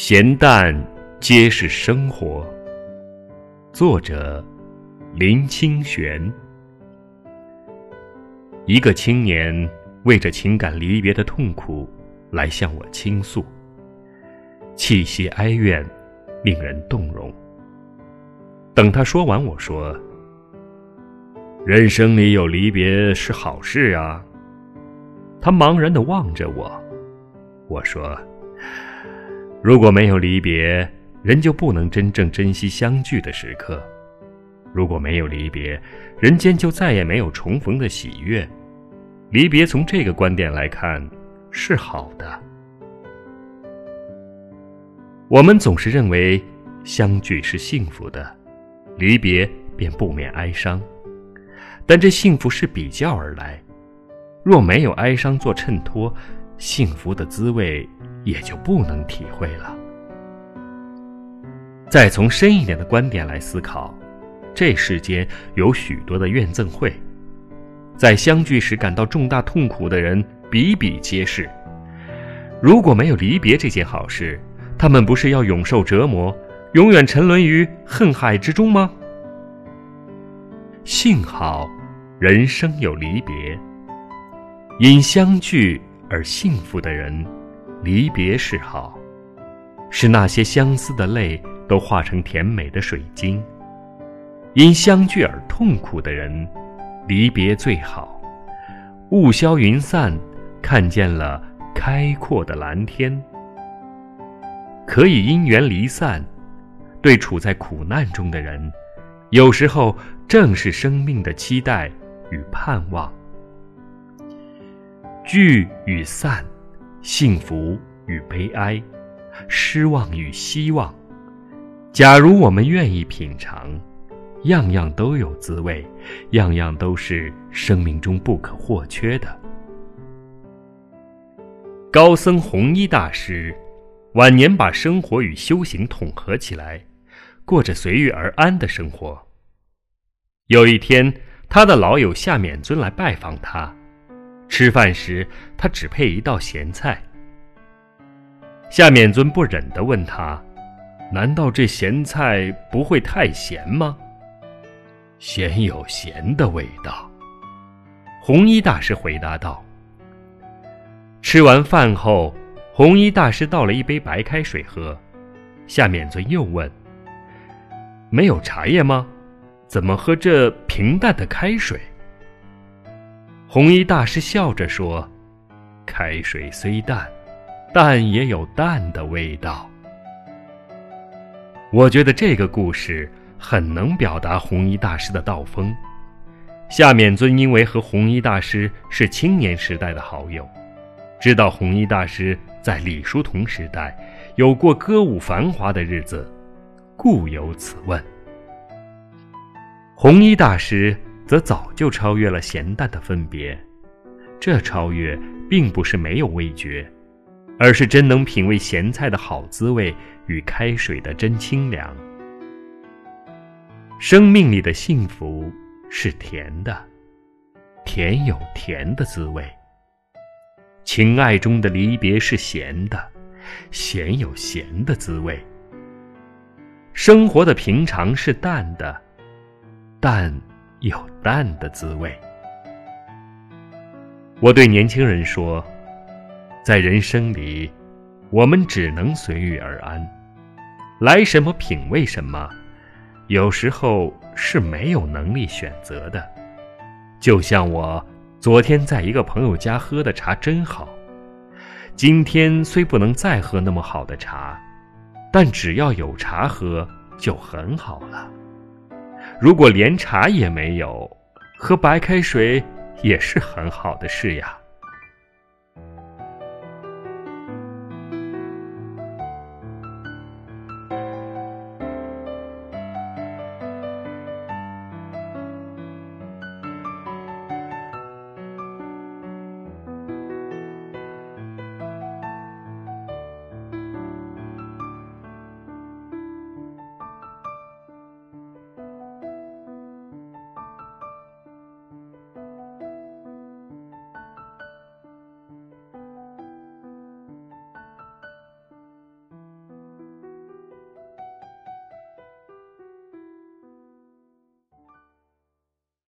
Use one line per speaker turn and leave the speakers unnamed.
咸淡皆是生活。作者：林清玄。一个青年为着情感离别的痛苦来向我倾诉，气息哀怨，令人动容。等他说完，我说：“人生里有离别是好事啊。”他茫然的望着我，我说。如果没有离别，人就不能真正珍惜相聚的时刻；如果没有离别，人间就再也没有重逢的喜悦。离别从这个观点来看是好的。我们总是认为相聚是幸福的，离别便不免哀伤。但这幸福是比较而来，若没有哀伤做衬托，幸福的滋味。也就不能体会了。再从深一点的观点来思考，这世间有许多的怨憎会，在相聚时感到重大痛苦的人比比皆是。如果没有离别这件好事，他们不是要永受折磨，永远沉沦于恨海之中吗？幸好，人生有离别，因相聚而幸福的人。离别是好，使那些相思的泪都化成甜美的水晶。因相聚而痛苦的人，离别最好。雾消云散，看见了开阔的蓝天。可以因缘离散，对处在苦难中的人，有时候正是生命的期待与盼望。聚与散。幸福与悲哀，失望与希望。假如我们愿意品尝，样样都有滋味，样样都是生命中不可或缺的。高僧弘一大师，晚年把生活与修行统合起来，过着随遇而安的生活。有一天，他的老友夏勉尊来拜访他。吃饭时，他只配一道咸菜。夏勉尊不忍地问他：“难道这咸菜不会太咸吗？”“咸有咸的味道。”红衣大师回答道。吃完饭后，红衣大师倒了一杯白开水喝。夏勉尊又问：“没有茶叶吗？怎么喝这平淡的开水？”弘一大师笑着说：“开水虽淡，但也有淡的味道。”我觉得这个故事很能表达弘一大师的道风。夏勉尊因为和弘一大师是青年时代的好友，知道弘一大师在李叔同时代有过歌舞繁华的日子，故有此问。弘一大师。则早就超越了咸淡的分别，这超越并不是没有味觉，而是真能品味咸菜的好滋味与开水的真清凉。生命里的幸福是甜的，甜有甜的滋味；情爱中的离别是咸的，咸有咸的滋味。生活的平常是淡的，淡。有淡的滋味。我对年轻人说，在人生里，我们只能随遇而安，来什么品味什么，有时候是没有能力选择的。就像我昨天在一个朋友家喝的茶真好，今天虽不能再喝那么好的茶，但只要有茶喝就很好了。如果连茶也没有，喝白开水也是很好的事呀。